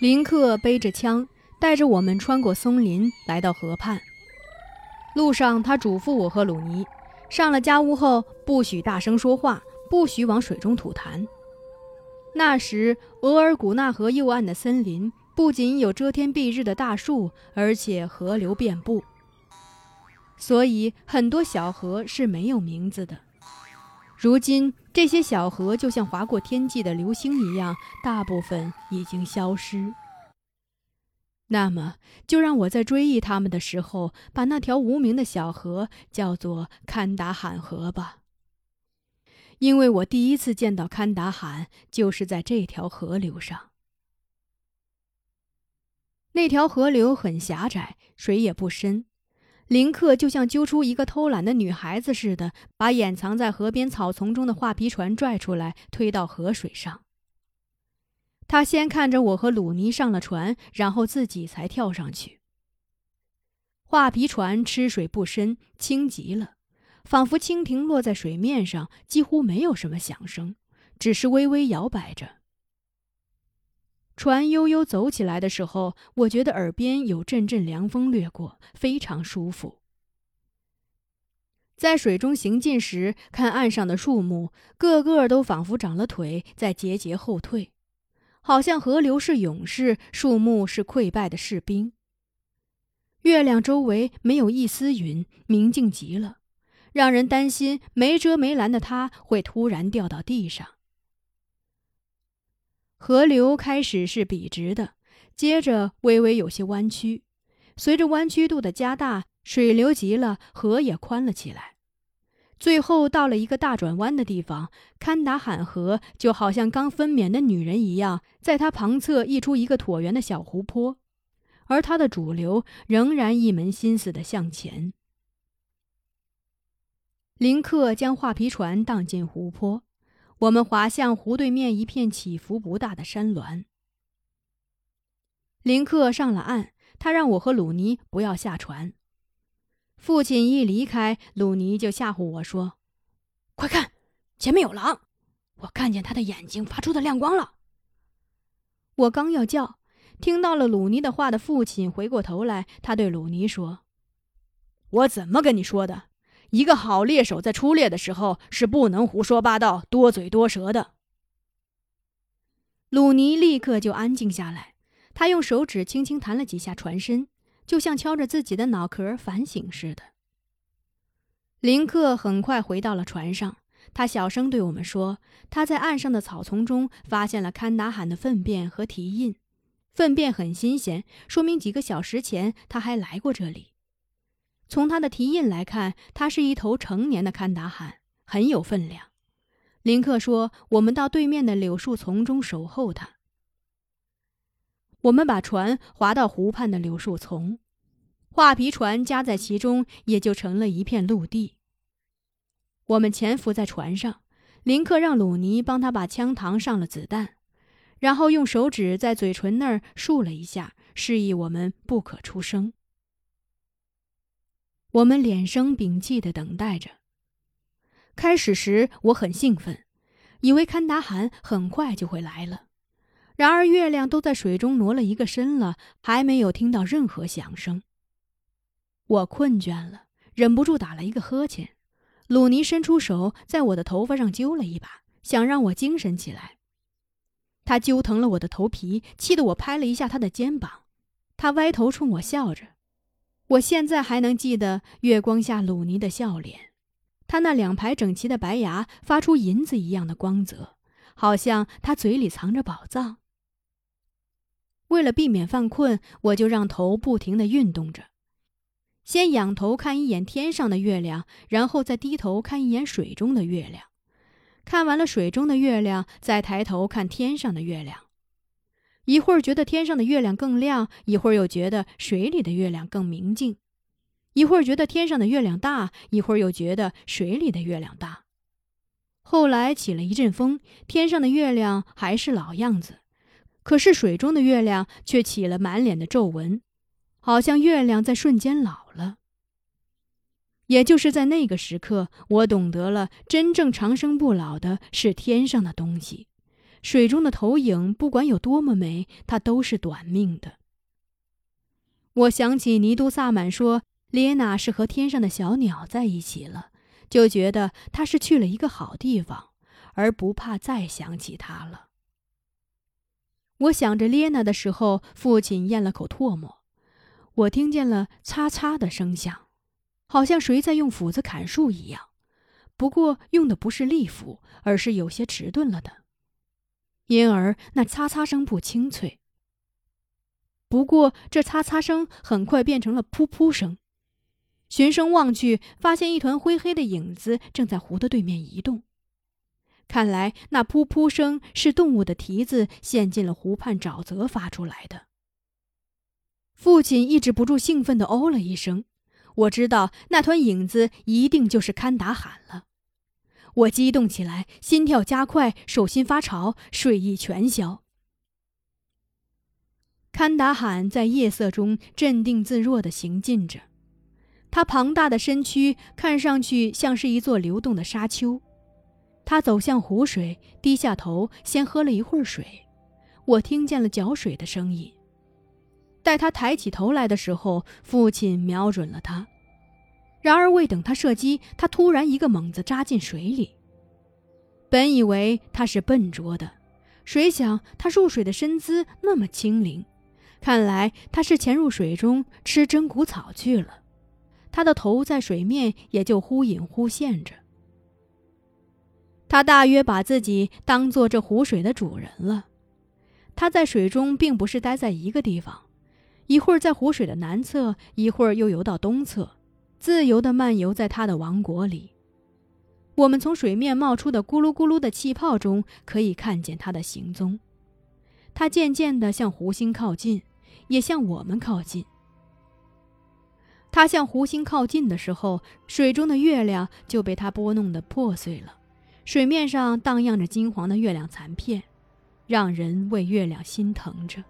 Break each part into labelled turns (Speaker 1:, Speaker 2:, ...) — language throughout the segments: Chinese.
Speaker 1: 林克背着枪，带着我们穿过松林，来到河畔。路上，他嘱咐我和鲁尼，上了家屋后不许大声说话，不许往水中吐痰。那时，额尔古纳河右岸的森林不仅有遮天蔽日的大树，而且河流遍布，所以很多小河是没有名字的。如今，这些小河就像划过天际的流星一样，大部分已经消失。那么，就让我在追忆他们的时候，把那条无名的小河叫做堪达罕河吧。因为我第一次见到堪达罕，就是在这条河流上。那条河流很狭窄，水也不深。林克就像揪出一个偷懒的女孩子似的，把掩藏在河边草丛中的画皮船拽出来，推到河水上。他先看着我和鲁尼上了船，然后自己才跳上去。画皮船吃水不深，轻极了。仿佛蜻蜓落在水面上，几乎没有什么响声，只是微微摇摆着。船悠悠走起来的时候，我觉得耳边有阵阵凉风掠过，非常舒服。在水中行进时，看岸上的树木，个个都仿佛长了腿，在节节后退，好像河流是勇士，树木是溃败的士兵。月亮周围没有一丝云，明净极了。让人担心没遮没拦的他会突然掉到地上。河流开始是笔直的，接着微微有些弯曲，随着弯曲度的加大，水流急了，河也宽了起来。最后到了一个大转弯的地方，堪达罕河就好像刚分娩的女人一样，在它旁侧溢出一个椭圆的小湖泊，而它的主流仍然一门心思地向前。林克将画皮船荡进湖泊，我们滑向湖对面一片起伏不大的山峦。林克上了岸，他让我和鲁尼不要下船。父亲一离开，鲁尼就吓唬我说：“快看，前面有狼！我看见他的眼睛发出的亮光了。”我刚要叫，听到了鲁尼的话的父亲回过头来，他对鲁尼说：“
Speaker 2: 我怎么跟你说的？”一个好猎手在出猎的时候是不能胡说八道、多嘴多舌的。
Speaker 1: 鲁尼立刻就安静下来，他用手指轻轻弹了几下船身，就像敲着自己的脑壳反省似的。林克很快回到了船上，他小声对我们说：“他在岸上的草丛中发现了堪达罕的粪便和蹄印，粪便很新鲜，说明几个小时前他还来过这里。”从他的蹄印来看，他是一头成年的堪达罕，很有分量。林克说：“我们到对面的柳树丛中守候他。”我们把船划到湖畔的柳树丛，画皮船夹在其中，也就成了一片陆地。我们潜伏在船上，林克让鲁尼帮他把枪膛上了子弹，然后用手指在嘴唇那儿竖了一下，示意我们不可出声。我们敛声屏气的等待着。开始时我很兴奋，以为堪达汗很快就会来了。然而月亮都在水中挪了一个身了，还没有听到任何响声。我困倦了，忍不住打了一个呵欠。鲁尼伸出手在我的头发上揪了一把，想让我精神起来。他揪疼了我的头皮，气得我拍了一下他的肩膀。他歪头冲我笑着。我现在还能记得月光下鲁尼的笑脸，他那两排整齐的白牙发出银子一样的光泽，好像他嘴里藏着宝藏。为了避免犯困，我就让头不停地运动着，先仰头看一眼天上的月亮，然后再低头看一眼水中的月亮，看完了水中的月亮，再抬头看天上的月亮。一会儿觉得天上的月亮更亮，一会儿又觉得水里的月亮更明净；一会儿觉得天上的月亮大，一会儿又觉得水里的月亮大。后来起了一阵风，天上的月亮还是老样子，可是水中的月亮却起了满脸的皱纹，好像月亮在瞬间老了。也就是在那个时刻，我懂得了真正长生不老的是天上的东西。水中的投影不管有多么美，它都是短命的。我想起尼都萨满说列娜是和天上的小鸟在一起了，就觉得她是去了一个好地方，而不怕再想起她了。我想着列娜的时候，父亲咽了口唾沫，我听见了擦擦的声响，好像谁在用斧子砍树一样，不过用的不是利斧，而是有些迟钝了的，因而那擦擦声不清脆。不过，这擦擦声很快变成了噗噗声。循声望去，发现一团灰黑的影子正在湖的对面移动。看来，那噗噗声是动物的蹄子陷进了湖畔沼泽发出来的。父亲抑制不住兴奋地哦了一声。我知道那团影子一定就是堪达喊了。我激动起来，心跳加快，手心发潮，睡意全消。堪达罕在夜色中镇定自若地行进着，他庞大的身躯看上去像是一座流动的沙丘。他走向湖水，低下头，先喝了一会儿水。我听见了搅水的声音。待他抬起头来的时候，父亲瞄准了他。然而未等他射击，他突然一个猛子扎进水里。本以为他是笨拙的，谁想他入水的身姿那么轻灵。看来他是潜入水中吃真骨草去了，他的头在水面也就忽隐忽现着。他大约把自己当做这湖水的主人了。他在水中并不是待在一个地方，一会儿在湖水的南侧，一会儿又游到东侧，自由地漫游在他的王国里。我们从水面冒出的咕噜咕噜的气泡中可以看见他的行踪。他渐渐地向湖心靠近。也向我们靠近。他向湖心靠近的时候，水中的月亮就被他拨弄得破碎了，水面上荡漾着金黄的月亮残片，让人为月亮心疼着。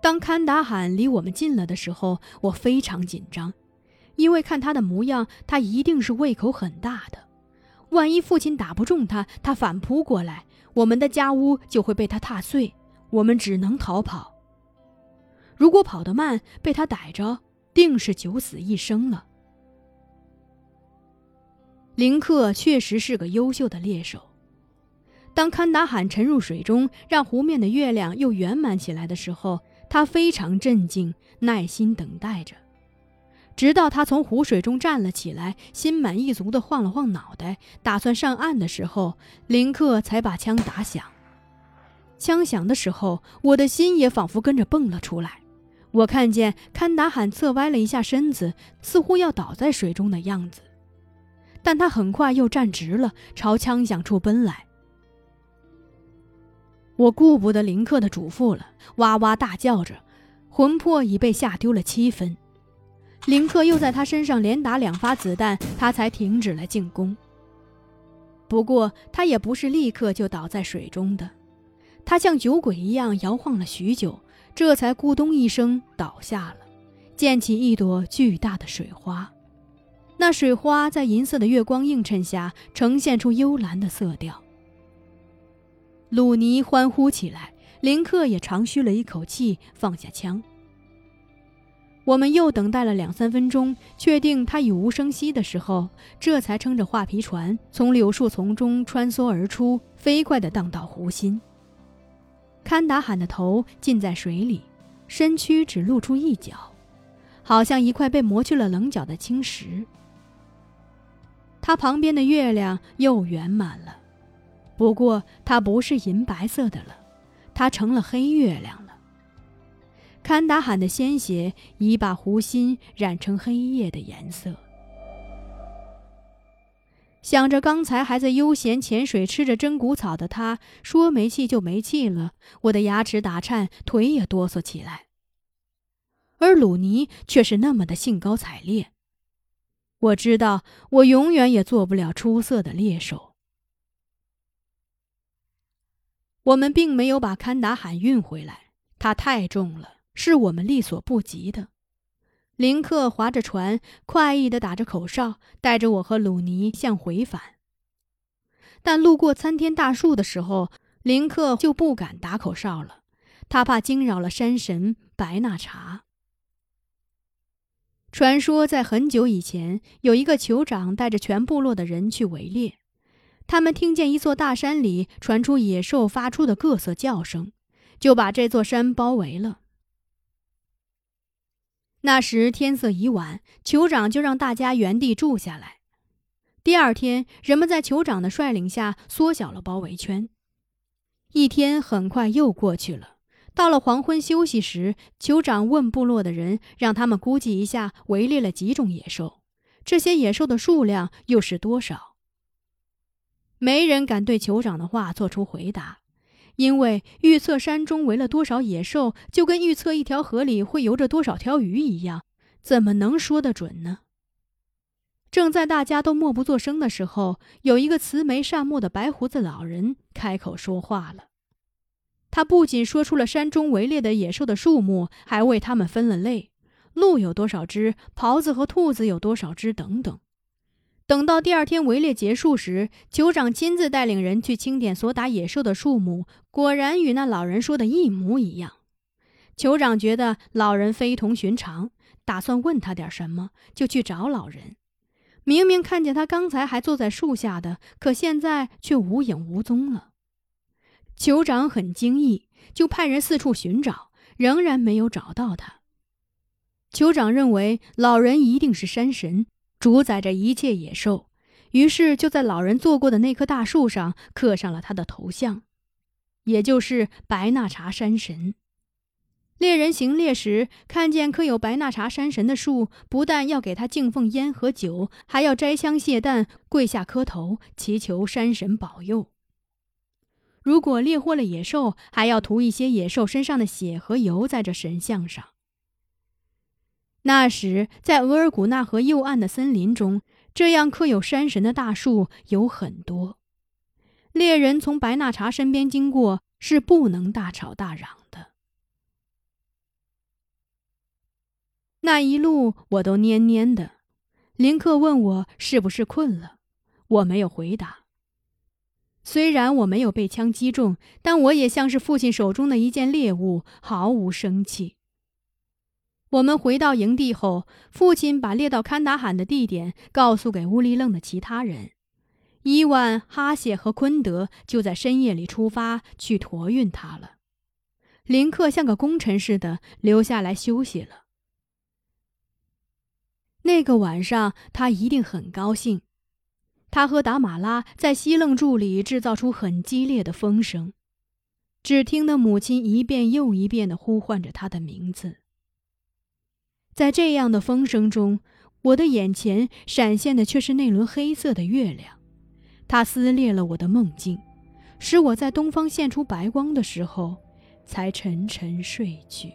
Speaker 1: 当堪达罕离我们近了的时候，我非常紧张，因为看他的模样，他一定是胃口很大的。万一父亲打不中他，他反扑过来，我们的家屋就会被他踏碎，我们只能逃跑。如果跑得慢，被他逮着，定是九死一生了。林克确实是个优秀的猎手。当堪达罕沉入水中，让湖面的月亮又圆满起来的时候，他非常镇静，耐心等待着，直到他从湖水中站了起来，心满意足地晃了晃脑袋，打算上岸的时候，林克才把枪打响。枪响的时候，我的心也仿佛跟着蹦了出来。我看见堪达罕侧歪了一下身子，似乎要倒在水中的样子，但他很快又站直了，朝枪响处奔来。我顾不得林克的嘱咐了，哇哇大叫着，魂魄已被吓丢了七分。林克又在他身上连打两发子弹，他才停止了进攻。不过他也不是立刻就倒在水中的，他像酒鬼一样摇晃了许久。这才咕咚一声倒下了，溅起一朵巨大的水花。那水花在银色的月光映衬下，呈现出幽蓝的色调。鲁尼欢呼起来，林克也长吁了一口气，放下枪。我们又等待了两三分钟，确定他已无声息的时候，这才撑着画皮船从柳树丛中穿梭而出，飞快地荡到湖心。堪达罕的头浸在水里，身躯只露出一角，好像一块被磨去了棱角的青石。他旁边的月亮又圆满了，不过它不是银白色的了，它成了黑月亮。堪达罕的鲜血已把湖心染成黑夜的颜色。想着刚才还在悠闲潜水吃着真骨草的他，说没气就没气了，我的牙齿打颤，腿也哆嗦起来。而鲁尼却是那么的兴高采烈。我知道，我永远也做不了出色的猎手。我们并没有把堪达罕运回来，他太重了，是我们力所不及的。林克划着船，快意地打着口哨，带着我和鲁尼向回返。但路过参天大树的时候，林克就不敢打口哨了，他怕惊扰了山神白纳查。传说在很久以前，有一个酋长带着全部落的人去围猎，他们听见一座大山里传出野兽发出的各色叫声，就把这座山包围了。那时天色已晚，酋长就让大家原地住下来。第二天，人们在酋长的率领下缩小了包围圈。一天很快又过去了。到了黄昏休息时，酋长问部落的人，让他们估计一下围猎了几种野兽，这些野兽的数量又是多少。没人敢对酋长的话做出回答。因为预测山中围了多少野兽，就跟预测一条河里会游着多少条鱼一样，怎么能说得准呢？正在大家都默不作声的时候，有一个慈眉善目的白胡子老人开口说话了。他不仅说出了山中围猎的野兽的数目，还为他们分了类：鹿有多少只，狍子和兔子有多少只，等等。等到第二天围猎结束时，酋长亲自带领人去清点所打野兽的数目，果然与那老人说的一模一样。酋长觉得老人非同寻常，打算问他点什么，就去找老人。明明看见他刚才还坐在树下的，可现在却无影无踪了。酋长很惊异，就派人四处寻找，仍然没有找到他。酋长认为老人一定是山神。主宰着一切野兽，于是就在老人坐过的那棵大树上刻上了他的头像，也就是白纳查山神。猎人行猎时看见刻有白纳查山神的树，不但要给他敬奉烟和酒，还要摘枪卸弹，跪下磕头，祈求山神保佑。如果猎获了野兽，还要涂一些野兽身上的血和油在这神像上。那时，在额尔古纳河右岸的森林中，这样刻有山神的大树有很多。猎人从白纳查身边经过，是不能大吵大嚷的。那一路我都蔫蔫的。林克问我是不是困了，我没有回答。虽然我没有被枪击中，但我也像是父亲手中的一件猎物，毫无生气。我们回到营地后，父亲把猎到堪达罕的地点告诉给乌里楞的其他人。伊万、哈谢和昆德就在深夜里出发去驮运他了。林克像个功臣似的留下来休息了。那个晚上，他一定很高兴。他和达马拉在西楞柱里制造出很激烈的风声，只听得母亲一遍又一遍地呼唤着他的名字。在这样的风声中，我的眼前闪现的却是那轮黑色的月亮，它撕裂了我的梦境，使我在东方现出白光的时候，才沉沉睡去。